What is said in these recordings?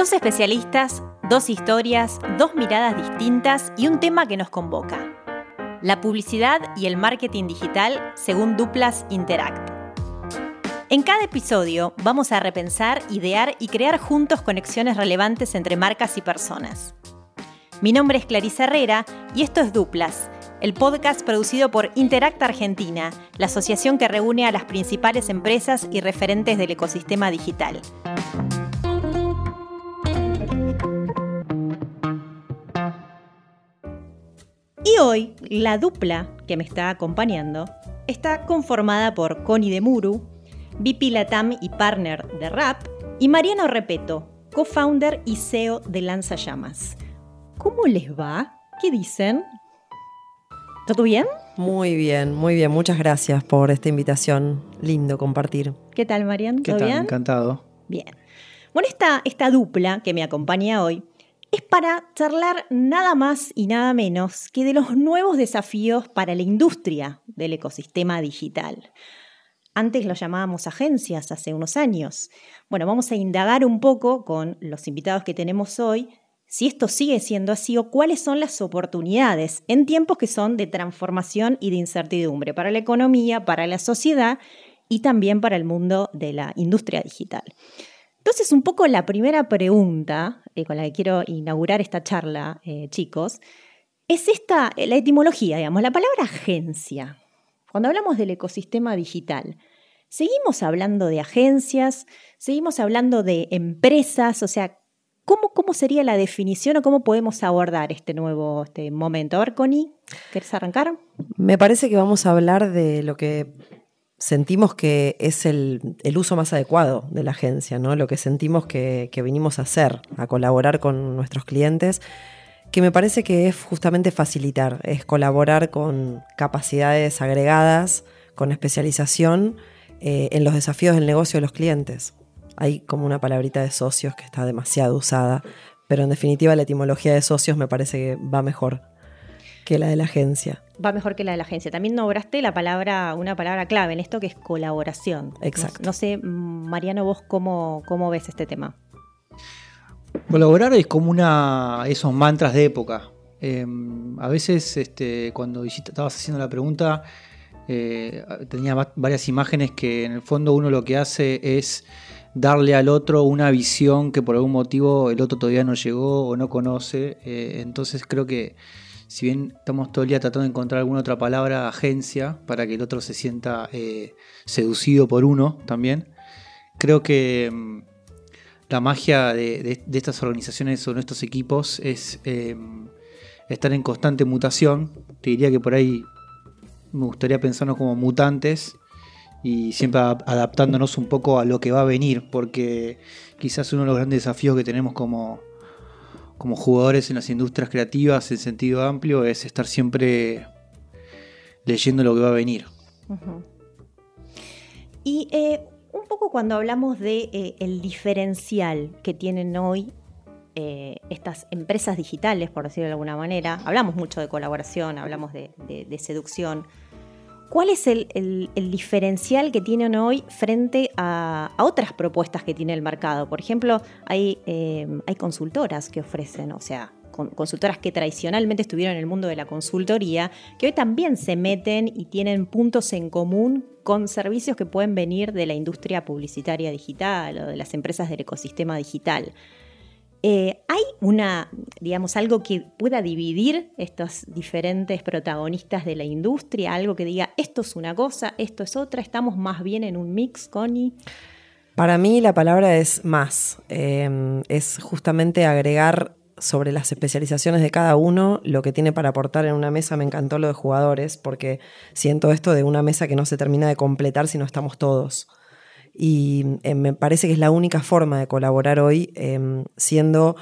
Dos especialistas, dos historias, dos miradas distintas y un tema que nos convoca. La publicidad y el marketing digital según Duplas Interact. En cada episodio vamos a repensar, idear y crear juntos conexiones relevantes entre marcas y personas. Mi nombre es Clarisa Herrera y esto es Duplas, el podcast producido por Interact Argentina, la asociación que reúne a las principales empresas y referentes del ecosistema digital. Y hoy, la dupla que me está acompañando está conformada por Connie de Muru, VP Latam y partner de Rap, y Mariano Repeto, co-founder y CEO de Lanza Llamas. ¿Cómo les va? ¿Qué dicen? ¿Todo bien? Muy bien, muy bien. Muchas gracias por esta invitación. Lindo compartir. ¿Qué tal, Marian? ¿Qué tal? Encantado. Bien. Bueno, esta, esta dupla que me acompaña hoy es para charlar nada más y nada menos que de los nuevos desafíos para la industria del ecosistema digital. Antes lo llamábamos agencias hace unos años. Bueno, vamos a indagar un poco con los invitados que tenemos hoy si esto sigue siendo así o cuáles son las oportunidades en tiempos que son de transformación y de incertidumbre para la economía, para la sociedad y también para el mundo de la industria digital. Entonces, un poco la primera pregunta eh, con la que quiero inaugurar esta charla, eh, chicos, es esta, la etimología, digamos, la palabra agencia. Cuando hablamos del ecosistema digital, seguimos hablando de agencias, seguimos hablando de empresas, o sea, ¿Cómo, sería la definición o cómo podemos abordar este nuevo este momento? A ver, Connie, ¿querés arrancar? Me parece que vamos a hablar de lo que sentimos que es el, uso más adecuado de la agencia, ¿no? Lo que sentimos que, que vinimos a hacer, a colaborar con nuestros clientes, que me parece que es justamente facilitar, es colaborar con capacidades agregadas, con especialización eh, en los desafíos del negocio de los clientes hay como una palabrita de socios que está demasiado usada, pero en definitiva la etimología de socios me parece que va mejor que la de la agencia. Va mejor que la de la agencia. También nombraste la palabra, una palabra clave en esto que es colaboración. Exacto. No, sé, Mariano, vos cómo, cómo ves este tema. Colaborar es como una esos mantras de época. Em, a veces, este, cuando estabas haciendo la pregunta, eh, tenía varias imágenes que en el fondo uno lo que hace es darle al otro una visión que por algún motivo el otro todavía no llegó o no conoce. Eh, entonces creo que si bien estamos todo el día tratando de encontrar alguna otra palabra, agencia, para que el otro se sienta eh, seducido por uno también, creo que mm, la magia de, estas organizaciones o de estos equipos es eh, estar en constante mutación. Te diría que por ahí me gustaría pensarnos como mutantes y siempre adaptándonos un poco a lo que va a venir, porque quizás uno de los grandes desafíos que tenemos como, como jugadores en las industrias creativas en sentido amplio es estar siempre leyendo lo que va a venir. Y eh, un poco cuando hablamos de eh, el diferencial que tienen hoy eh, estas empresas digitales, por decirlo de alguna manera, hablamos mucho de colaboración, hablamos de seducción, ¿Cuál es el, diferencial que tienen hoy frente a, otras propuestas que tiene el mercado? Por ejemplo, hay, eh, consultoras que ofrecen, o sea, consultoras que tradicionalmente estuvieron en el mundo de la consultoría, que hoy también se meten y tienen puntos en común con servicios que pueden venir de la industria publicitaria digital o de las empresas del ecosistema digital. Eh, ¿Hay una, digamos, algo que pueda dividir estos diferentes protagonistas de la industria? Algo que diga, esto es una cosa, esto es otra, estamos más bien en un mix, Connie. Para mí la palabra es más, em, es justamente agregar sobre las especializaciones de cada uno lo que tiene para aportar en una mesa. Me encantó lo de jugadores porque siento esto de una mesa que no se termina de completar si no estamos todos y eh, me parece que es la única forma de colaborar hoy em, siendo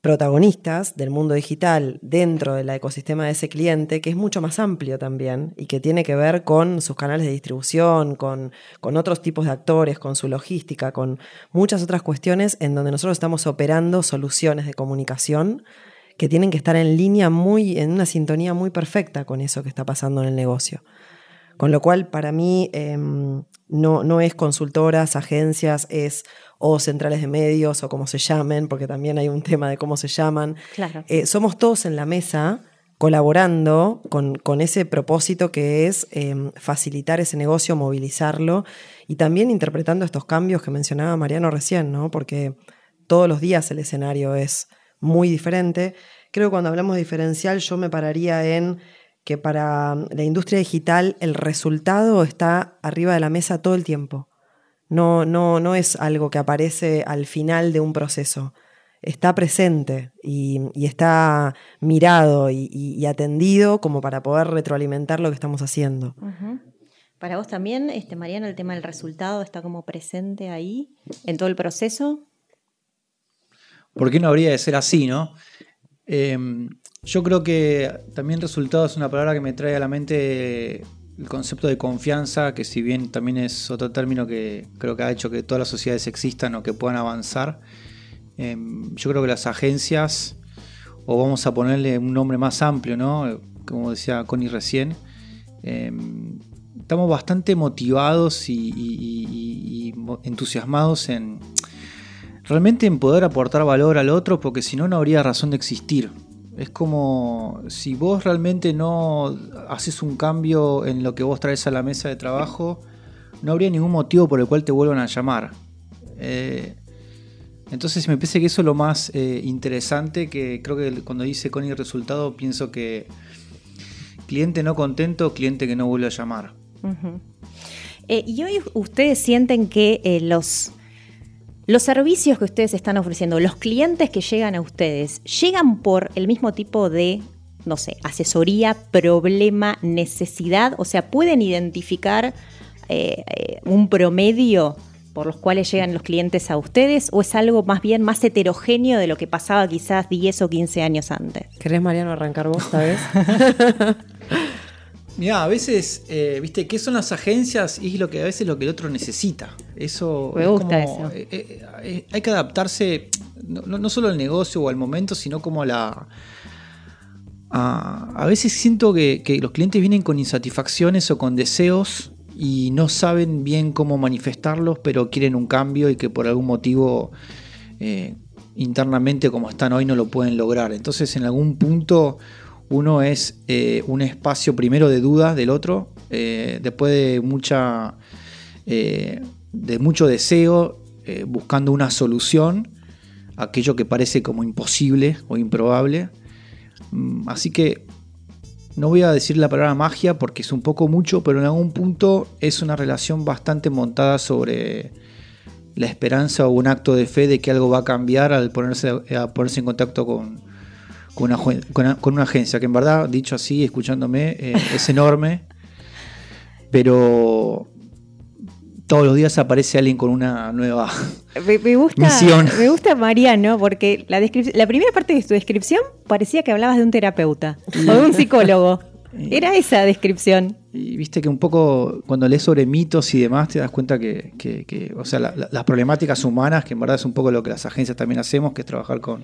protagonistas del mundo digital dentro del ecosistema de ese cliente, que es mucho más amplio también y que tiene que ver con sus canales de distribución, con, con otros tipos de actores, con su logística, con muchas otras cuestiones en donde nosotros estamos operando soluciones de comunicación que tienen que estar en línea muy, en una sintonía muy perfecta con eso que está pasando en el negocio. Con lo cual, para mí, em, no, no es consultoras, agencias, es o centrales de medios o como se llamen, porque también hay un tema de cómo se llaman. Claro. Eh, somos todos en la mesa colaborando con, con ese propósito que es em, facilitar ese negocio, movilizarlo y también interpretando estos cambios que mencionaba Mariano recién, ¿no? Porque todos los días el escenario es muy diferente. Creo que cuando hablamos de diferencial yo me pararía en que para la industria digital el resultado está arriba de la mesa todo el tiempo. No, no, no es algo que aparece al final de un proceso está presente y, está mirado y, atendido como para poder retroalimentar lo que estamos haciendo. Para vos también, este, Mariana, el tema del resultado está como presente ahí en todo el proceso. ¿Por qué no habría de ser así, no? Em, yo creo que también resultado es una palabra que me trae a la mente el concepto de confianza, que si bien también es otro término que creo que ha hecho que todas las sociedades existan o que puedan avanzar, Em, yo creo que las agencias, o vamos a ponerle un nombre más amplio, ¿no? Como decía Connie recién, em, estamos bastante motivados y, entusiasmados en realmente en poder aportar valor al otro, porque si no, no habría razón de existir. Es como si vos realmente no haces un cambio en lo que vos traes a la mesa de trabajo, no habría ningún motivo por el cual te vuelvan a llamar. Eh, entonces me parece que eso es lo más eh, interesante, que creo que cuando dice con el resultado pienso que cliente no contento, cliente que no vuelve a llamar. Eh, y hoy ustedes sienten que los, los servicios que ustedes están ofreciendo, los clientes que llegan a ustedes, llegan por el mismo tipo de, no sé, asesoría, problema, necesidad, o sea, pueden identificar un promedio por los cuales llegan los clientes a ustedes o es algo más bien más heterogéneo de lo que pasaba quizás 10 o 15 años antes? ¿Querés, Mariano, arrancar vos esta vez? Mira, a veces, eh, viste, ¿qué son las agencias? Y es lo que a veces lo que el otro necesita. Eso Me gusta eso. Eh, eh, hay que adaptarse no, solo al negocio o al momento, sino como a la. A, veces siento que, que, los clientes vienen con insatisfacciones o con deseos y no saben bien cómo manifestarlos, pero quieren un cambio y que por algún motivo eh, internamente como están hoy no lo pueden lograr. Entonces en algún punto uno es eh, un espacio primero de dudas del otro, eh, después de mucha de mucho deseo, buscando una solución, aquello que parece como imposible o improbable. Mm, así que no voy a decir la palabra magia porque es un poco mucho, pero en algún punto es una relación bastante montada sobre la esperanza o un acto de fe de que algo va a cambiar al ponerse, a ponerse en contacto con, con, una, agencia, que en verdad, dicho así, escuchándome, eh, es enorme, pero todos los días aparece alguien con una nueva me, gusta, misión. Me gusta Mariano porque la, la primera parte de tu descripción parecía que hablabas de un terapeuta o de un psicólogo. Era esa descripción. Y viste que un poco cuando lees sobre mitos y demás te das cuenta que, o sea, las problemáticas humanas, que en verdad es un poco lo que las agencias también hacemos, que es trabajar con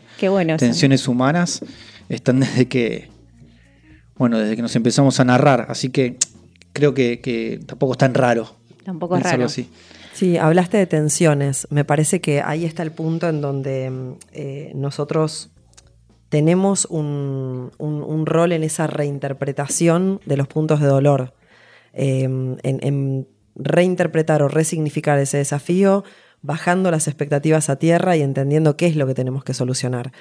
tensiones humanas, están desde que, bueno, desde que nos empezamos a narrar. Así que creo que, que tampoco es tan raro Tampoco es raro. Sí, hablaste de tensiones. Me parece que ahí está el punto en donde eh, nosotros tenemos un, rol en esa reinterpretación de los puntos de dolor. Em, en, reinterpretar o resignificar ese desafío, bajando las expectativas a tierra y entendiendo qué es lo que tenemos que solucionar.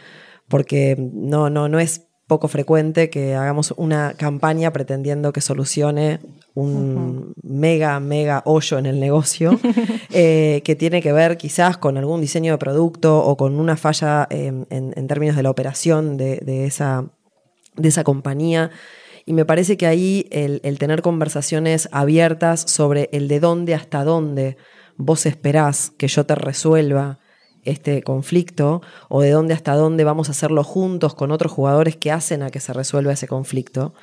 Porque no, no, no es poco frecuente que hagamos una campaña pretendiendo que solucione un mega, mega hoyo en el negocio, eh, que tiene que ver quizás con algún diseño de producto o con una falla en, términos de la operación de, esa, de esa compañía. Y me parece que ahí el, el, tener conversaciones abiertas sobre el de dónde hasta dónde vos esperás que yo te resuelva este conflicto o de dónde hasta dónde vamos a hacerlo juntos con otros jugadores que hacen a que se resuelva ese conflicto.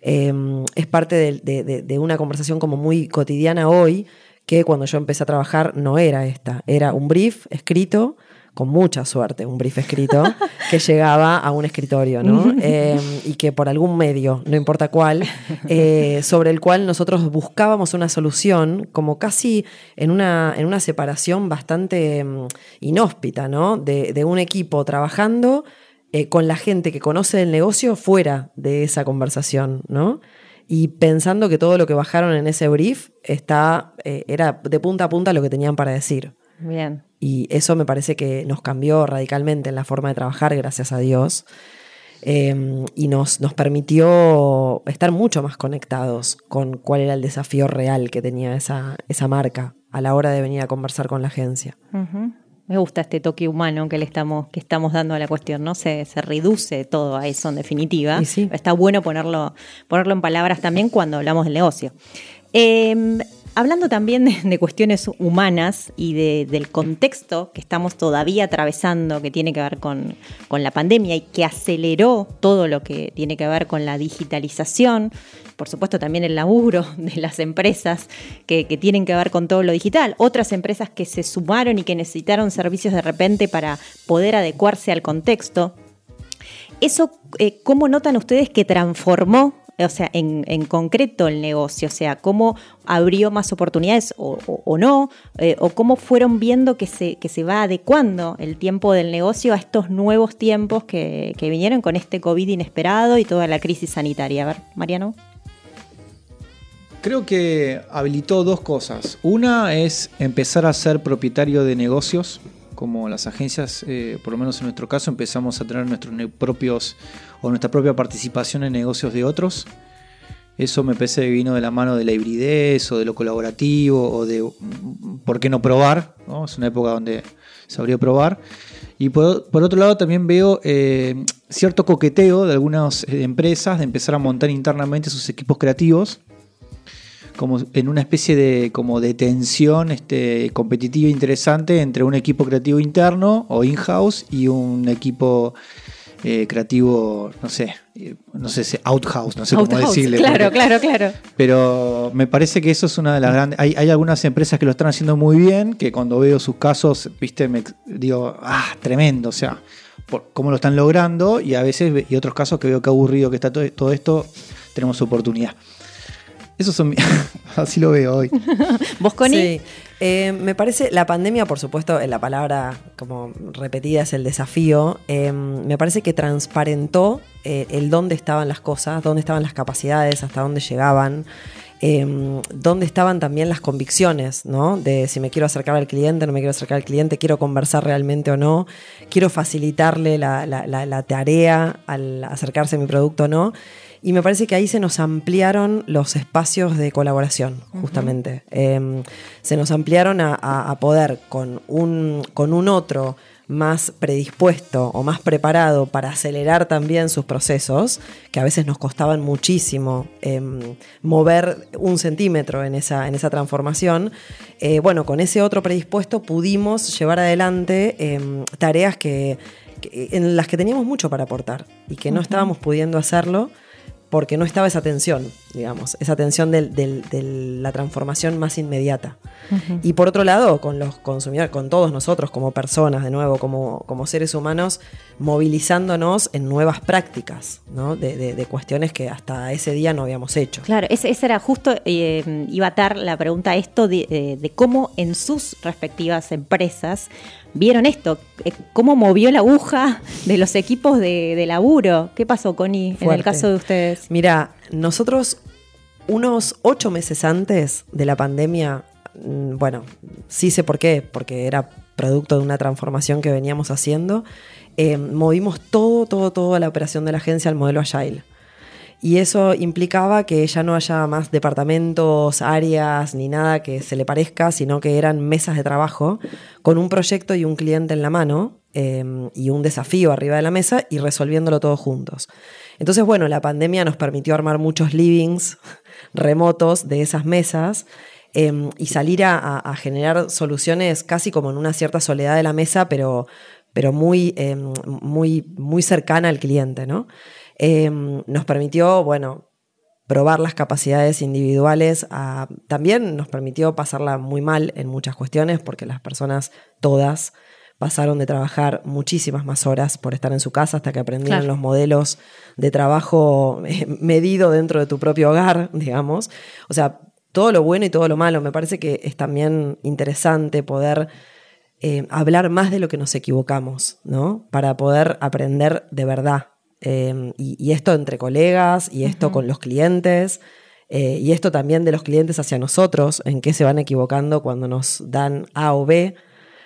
Em, es parte de, una conversación como muy cotidiana hoy, que cuando yo empecé a trabajar no era esta, era un brief escrito con mucha suerte, un brief escrito que llegaba a un escritorio, ¿no? Em, y que por algún medio, no importa cuál, eh, sobre el cual nosotros buscábamos una solución, como casi en una, en una separación bastante em, inhóspita, ¿no? De, de un equipo trabajando eh, con la gente que conoce el negocio fuera de esa conversación, ¿no? Y pensando que todo lo que bajaron en ese brief está, eh, era de punta a punta lo que tenían para decir. Bien. Y eso me parece que nos cambió radicalmente en la forma de trabajar, gracias a Dios. Em, y nos, nos permitió estar mucho más conectados con cuál era el desafío real que tenía esa, esa marca a la hora de venir a conversar con la agencia. Me gusta este toque humano que le estamos, que estamos dando a la cuestión, ¿no? Se, se reduce todo a eso en definitiva. Está bueno ponerlo, ponerlo en palabras también cuando hablamos del negocio. Em, hablando también de, cuestiones humanas y del contexto que estamos todavía atravesando, que tiene que ver con, la pandemia y que aceleró todo lo que tiene que ver con la digitalización, por supuesto también el laburo de las empresas que, tienen que ver con todo lo digital, otras empresas que se sumaron y que necesitaron servicios de repente para poder adecuarse al contexto. ¿Eso eh, cómo notan ustedes que transformó o sea, en, concreto el negocio, o sea, cómo abrió más oportunidades o, no, eh, o cómo fueron viendo que se, que se va adecuando el tiempo del negocio a estos nuevos tiempos que, vinieron con este COVID inesperado y toda la crisis sanitaria. A ver, Mariano. Creo que habilitó dos cosas. Una es empezar a ser propietario de negocios, como las agencias, eh, por lo menos en nuestro caso, empezamos a tener nuestros propios o nuestra propia participación en negocios de otros. Eso me parece que vino de la mano de la hibridez o de lo colaborativo o de por qué no probar. Es una época donde se abrió probar. Y por, otro lado también veo eh, cierto coqueteo de algunas eh, empresas de empezar a montar internamente sus equipos creativos como en una especie de, como de tensión este, competitiva interesante entre un equipo creativo interno o in-house y un equipo eh, creativo, no sé, no sé si outhouse, no sé cómo decirle. Claro, claro, claro. Pero me parece que eso es una de las grandes. Hay, algunas empresas que lo están haciendo muy bien, que cuando veo sus casos, viste, me digo, ah, tremendo, o sea, por cómo lo están logrando, y a veces, y otros casos que veo que aburrido que está todo, todo esto, tenemos oportunidad. Eso son. así lo veo hoy. ¿Vos, Connie? Sí. Eh, me parece, la pandemia, por supuesto, la palabra como repetida es el desafío, em, me parece que transparentó eh, el dónde estaban las cosas, dónde estaban las capacidades, hasta dónde llegaban, dónde estaban también las convicciones, ¿no? De si me quiero acercar al cliente, no me quiero acercar al cliente, quiero conversar realmente o no, quiero facilitarle la, la tarea al acercarse a mi producto o no. Y me parece que ahí se nos ampliaron los espacios de colaboración, justamente. Em, se nos ampliaron a, poder con un, con un otro más predispuesto o más preparado para acelerar también sus procesos, que a veces nos costaban muchísimo em, mover un centímetro en esa, en esa transformación, eh, bueno, con ese otro predispuesto pudimos llevar adelante em, tareas que, en las que teníamos mucho para aportar y que no estábamos pudiendo hacerlo porque no estaba esa tensión, digamos, esa tensión de la transformación más inmediata. Y por otro lado, con los consumidores, con todos nosotros como personas, de nuevo, como, como seres humanos, movilizándonos en nuevas prácticas, ¿no? de, cuestiones que hasta ese día no habíamos hecho. Claro, esa era justo, eh, iba a dar la pregunta a esto de, de cómo en sus respectivas empresas vieron esto, eh, cómo movió la aguja de los equipos de, laburo. ¿Qué pasó, Connie, en el caso de ustedes? Mira, nosotros unos ocho meses antes de la pandemia, mm, bueno, sí sé por qué, porque era producto de una transformación que veníamos haciendo, eh, movimos todo, todo, toda la operación de la agencia al modelo Agile. Y eso implicaba que ya no haya más departamentos, áreas, ni nada que se le parezca, sino que eran mesas de trabajo con un proyecto y un cliente en la mano em, y un desafío arriba de la mesa y resolviéndolo todos juntos. Entonces, bueno, la pandemia nos permitió armar muchos livings remotos de esas mesas. Em, y salir a, generar soluciones casi como en una cierta soledad de la mesa, pero, pero muy, em, muy, muy cercana al cliente, ¿no? Em, nos permitió, bueno, probar las capacidades individuales, también nos permitió pasarla muy mal en muchas cuestiones, porque las personas todas pasaron de trabajar muchísimas más horas por estar en su casa hasta que aprendieron Claro. los modelos de trabajo eh, medido dentro de tu propio hogar, digamos. O sea, todo lo bueno y todo lo malo. Me parece que es también interesante poder eh, hablar más de lo que nos equivocamos, ¿no? Para poder aprender de verdad. Eh, y, y esto entre colegas, y esto con los clientes, eh, y esto también de los clientes hacia nosotros, en qué se van equivocando cuando nos dan A o B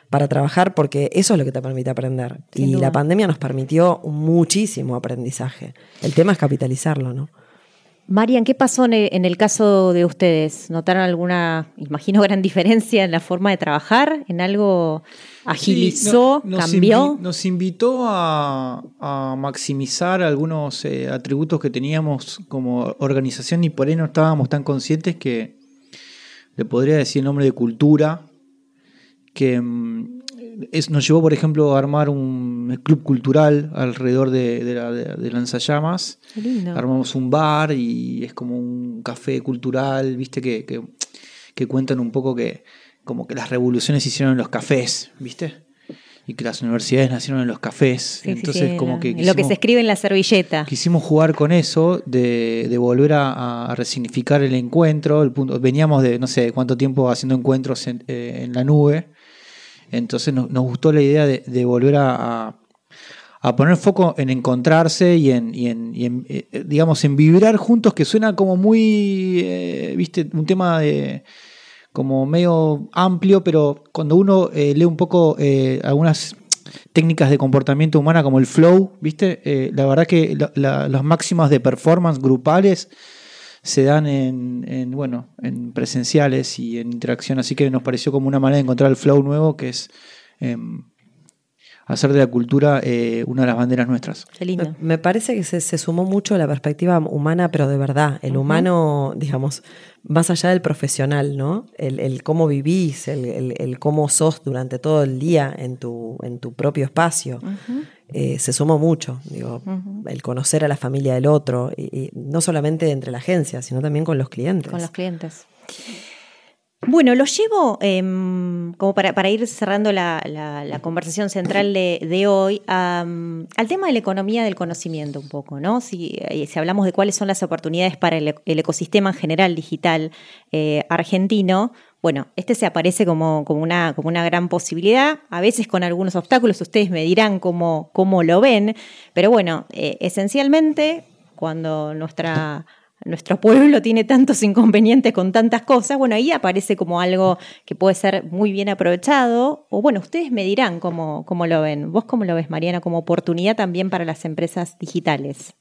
para trabajar, porque eso es lo que te permite aprender. Sin y duda. la pandemia nos permitió muchísimo aprendizaje. El tema es capitalizarlo, ¿no? Marian, ¿qué pasó en el, caso de ustedes? ¿Notaron alguna, imagino, gran diferencia en la forma de trabajar? ¿En algo agilizó, Sí, no- nos cambió? invi- nos invitó a, a maximizar algunos eh, atributos que teníamos como organización y por ahí no estábamos tan conscientes que le podría decir el nombre de cultura, que mm, es- nos llevó, por ejemplo, a armar un club cultural alrededor de, de la, de- Lanzallamas. Lindo. Armamos un bar y es como un café cultural, viste, que, que, que cuentan un poco que como que las revoluciones hicieron en los cafés, viste, y que las universidades nacieron en los cafés. Sí, Entonces, sí, como que Lo que quisimos- se escribe en la servilleta. quisimos jugar con eso, de, de volver a, a resignificar el encuentro. El punto, veníamos de no sé cuánto tiempo haciendo encuentros en, eh, en la nube. Entonces nos, nos gustó la idea de, volver a, poner foco en encontrarse y en, en, eh, digamos, en vibrar juntos, que suena como muy, eh, viste, un tema de como medio amplio, pero cuando uno eh, lee un poco eh, algunas técnicas de comportamiento humana como el flow, ¿viste? Eh, la verdad que la- la- las máximas de performance grupales se dan en, en, bueno, en presenciales y en interacción, así que nos pareció como una manera de encontrar el flow nuevo, que es em, hacer de la cultura eh, una de las banderas nuestras. Qué lindo. Me, parece que se, se sumó mucho la perspectiva humana, pero de verdad. El humano, digamos, más allá del profesional, ¿no? El, el cómo vivís, el, el- el cómo sos durante todo el día en tu, en tu propio espacio. eh, se sumó mucho, digo, el conocer a la familia del otro, y, y no solamente entre la agencia, sino también con los clientes. Con los clientes. Bueno, lo llevo em, como para, para ir cerrando la, la- conversación central de, de hoy al tema de la economía del conocimiento un poco, ¿no? Si, eh, si hablamos de cuáles son las oportunidades para el, el ecosistema en general digital eh, argentino, bueno, este se aparece como, como, una, como una gran posibilidad, a veces con algunos obstáculos, ustedes me dirán cómo, cómo lo ven, pero bueno, eh, esencialmente cuando nuestra nuestro pueblo tiene tantos inconvenientes con tantas cosas, bueno, ahí aparece como algo que puede ser muy bien aprovechado, o bueno, ustedes me dirán cómo, cómo lo ven. ¿Vos cómo lo ves, Mariana, como oportunidad también para las empresas digitales?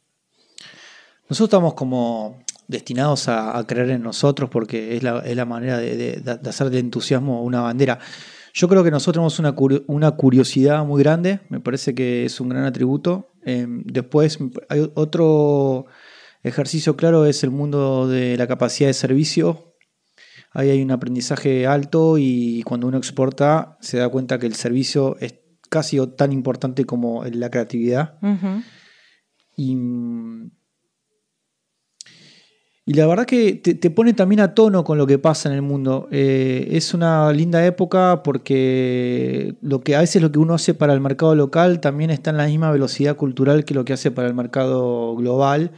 Nosotros estamos como destinados a, creer en nosotros porque es la, es la manera de, de- de entusiasmo una bandera. Yo creo que nosotros tenemos una, una curiosidad muy grande, me parece que es un gran atributo. Eh, después hay otro ejercicio claro, es el mundo de la capacidad de servicio. Ahí hay un aprendizaje alto y cuando uno exporta se da cuenta que el servicio es casi tan importante como la creatividad. Y, y la verdad que te, te pone también a tono con lo que pasa en el mundo. Eh, es una linda época porque lo que a veces lo que uno hace para el mercado local también está en la misma velocidad cultural que lo que hace para el mercado global.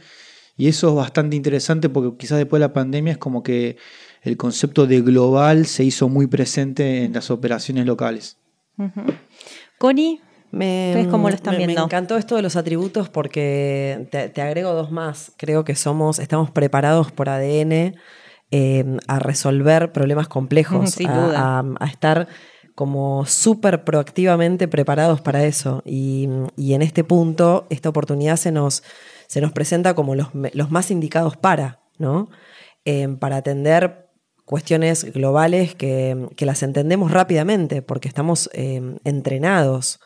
Y eso es bastante interesante porque quizás después de la pandemia es como que el concepto de global se hizo muy presente en las operaciones locales. Ujú. Connie, Me, ¿Ustedes cómo lo están me- me viendo? encantó esto de los atributos porque te, te agrego dos más. Creo que somos, estamos preparados por ADN eh, a resolver problemas complejos, Sin a, duda. a- a estar como súper proactivamente preparados para eso. Y, y en este punto, esta oportunidad se nos, se nos presenta como los, los más indicados para, ¿no? Eh, para atender cuestiones globales que, que las entendemos rápidamente porque estamos eh, entrenados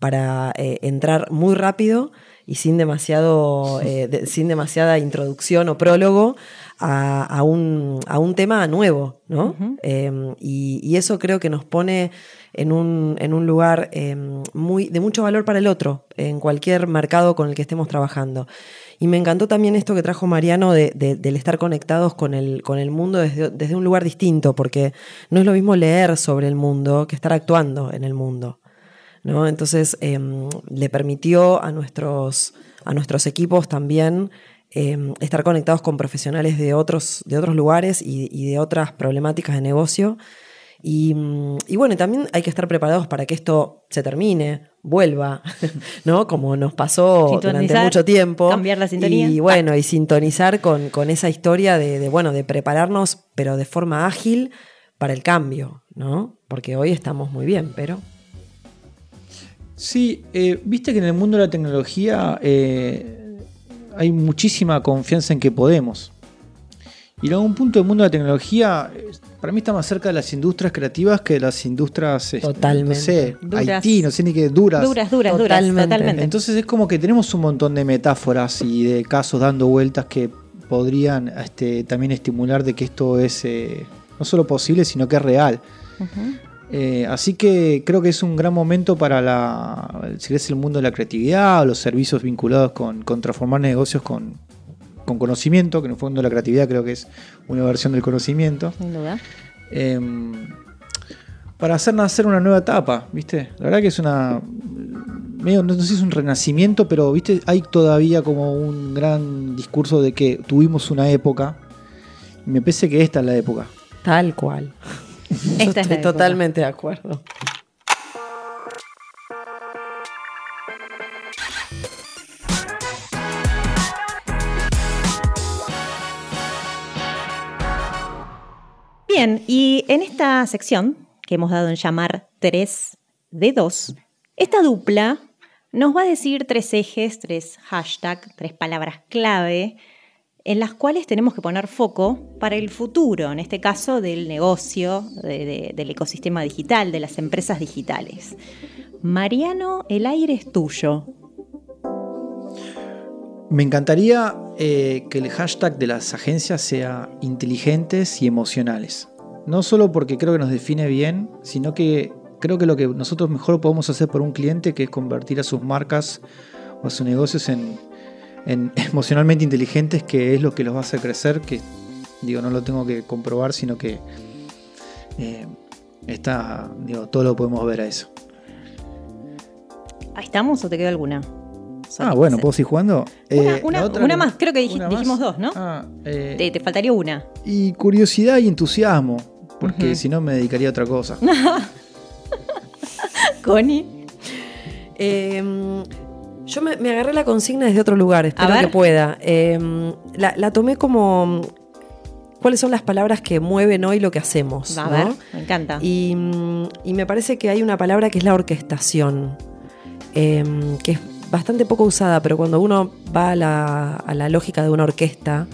para eh, entrar muy rápido y sin, demasiado, eh, sin demasiada introducción o prólogo a, a un, a un tema nuevo, ¿no? Eh, y, y eso creo que nos pone en un, en un lugar eh, muy, de mucho valor para el otro, en cualquier mercado con el que estemos trabajando. Y me encantó también esto que trajo Mariano de, de- del estar conectados con el, con el mundo desde, desde un lugar distinto, porque no es lo mismo leer sobre el mundo que estar actuando en el mundo. ¿no? Entonces em, le permitió a nuestros, a nuestros equipos también em, estar conectados con profesionales de otros, de otros lugares y, y de otras problemáticas de negocio. Y, mm, y, bueno, también hay que estar preparados para que esto se termine, vuelva, ¿no? Como nos pasó durante mucho tiempo. Cambiar la sintonía. Y bueno, y sintonizar con, con esa historia de, de, bueno, de prepararnos, pero de forma ágil para el cambio, ¿no? Porque hoy estamos muy bien, pero... Sí, eh, viste que en el mundo de la tecnología eh, hay muchísima confianza en que podemos. Y en algún punto del mundo de la tecnología, para mí está más cerca de las industrias creativas que de las industrias. Este, totalmente. No sé, Haití, no sé ni qué, duras. Duras, duras, totalmente. duras. Totalmente. Entonces es como que tenemos un montón de metáforas y de casos dando vueltas que podrían este, también estimular de que esto es eh, no solo posible, sino que es real. Uh -huh. Eh, así que creo que es un gran momento para la, si es el mundo de la creatividad o los servicios vinculados con, con transformar negocios con, con, conocimiento, que en el fondo la creatividad creo que es una versión del conocimiento. Sin duda. Eh, para hacer nacer una nueva etapa, ¿viste? La verdad que es una. Medio, no sé si es un renacimiento, pero ¿viste? hay todavía como un gran discurso de que tuvimos una época. Y me parece que esta es la época. Tal cual. Esta Estoy es totalmente de acuerdo. Bien, y en esta sección que hemos dado en llamar 3 de 2, esta dupla nos va a decir tres ejes, tres hashtags, tres palabras clave en las cuales tenemos que poner foco para el futuro, en este caso del negocio, de, de, del ecosistema digital, de las empresas digitales. Mariano, el aire es tuyo. Me encantaría eh, que el hashtag de las agencias sea inteligentes y emocionales. No solo porque creo que nos define bien, sino que creo que lo que nosotros mejor podemos hacer por un cliente, que es convertir a sus marcas o a sus negocios en, en emocionalmente inteligentes, que es lo que los va a hacer crecer, que digo, no lo tengo que comprobar, sino que eh, está, digo, todo lo podemos ver a eso. ¿Ahí estamos o te queda alguna? Ah, bueno, ¿puedo seguir jugando? Una, eh, una, una más, creo que dij, dijimos dos, ¿no? Ah, eh, te, te, faltaría una. Y curiosidad y entusiasmo, porque uh -huh. si no me dedicaría a otra cosa. Connie. Yo me, me, agarré la consigna desde otro lugar, espero que pueda. Eh, la, la, tomé como cuáles son las palabras que mueven hoy lo que hacemos. A ¿no? ver, me encanta. Y, y, me parece que hay una palabra que es la orquestación, eh, que es bastante poco usada, pero cuando uno va a la, a la lógica de una orquesta,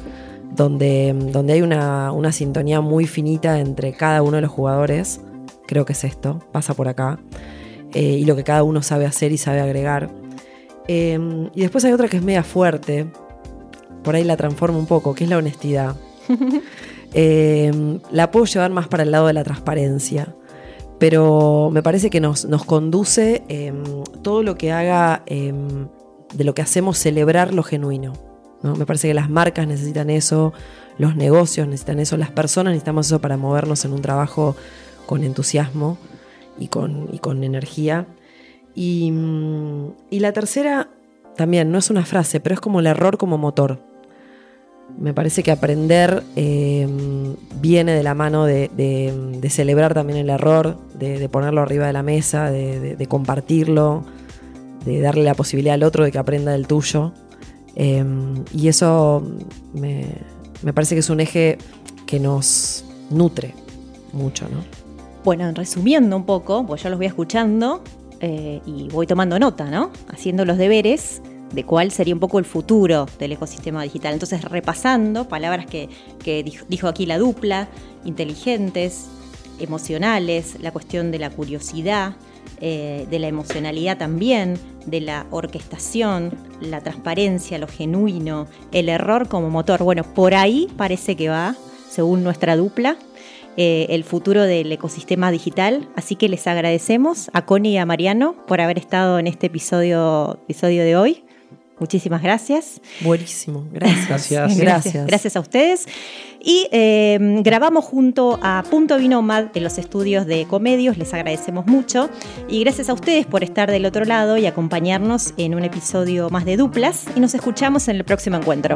donde, donde hay una, una, sintonía muy finita entre cada uno de los jugadores, creo que es esto, pasa por acá, eh, y lo que cada uno sabe hacer y sabe agregar. Eh, y después hay otra que es media fuerte, por ahí la transformo un poco, que es la honestidad. eh, la puedo llevar más para el lado de la transparencia, pero me parece que nos, nos conduce eh, todo lo que haga em, de lo que hacemos celebrar lo genuino. ¿no? Me parece que las marcas necesitan eso, los negocios necesitan eso, las personas necesitamos eso para movernos en un trabajo con entusiasmo y con, y con energía. Y, la tercera también no es una frase, pero es como el error como motor. Me parece que aprender eh, viene de la mano de, celebrar también el error, de, ponerlo arriba de la mesa, de, compartirlo, de darle la posibilidad al otro de que aprenda del tuyo. Eh, y eso me, me parece que es un eje que nos nutre mucho, ¿no? Bueno, resumiendo un poco, pues yo los voy escuchando eh, y voy tomando nota, ¿no? Haciendo los deberes de cuál sería un poco el futuro del ecosistema digital. Entonces, repasando palabras que, dijo aquí la dupla, inteligentes, emocionales, la cuestión de la curiosidad, eh, de la emocionalidad también, de la orquestación, la transparencia, lo genuino, el error como motor. Bueno, por ahí parece que va, según nuestra dupla, eh, el futuro del ecosistema digital. Así que les agradecemos a Connie y a Mariano por haber estado en este episodio, episodio de hoy. Muchísimas gracias. Buenísimo, gracias. Gracias. Gracias. Gracias a ustedes. Y eh, grabamos junto a Punto Vinomad en los estudios de Comedios. Les agradecemos mucho. Y gracias a ustedes por estar del otro lado y acompañarnos en un episodio más de Duplas. Y nos escuchamos en el próximo encuentro.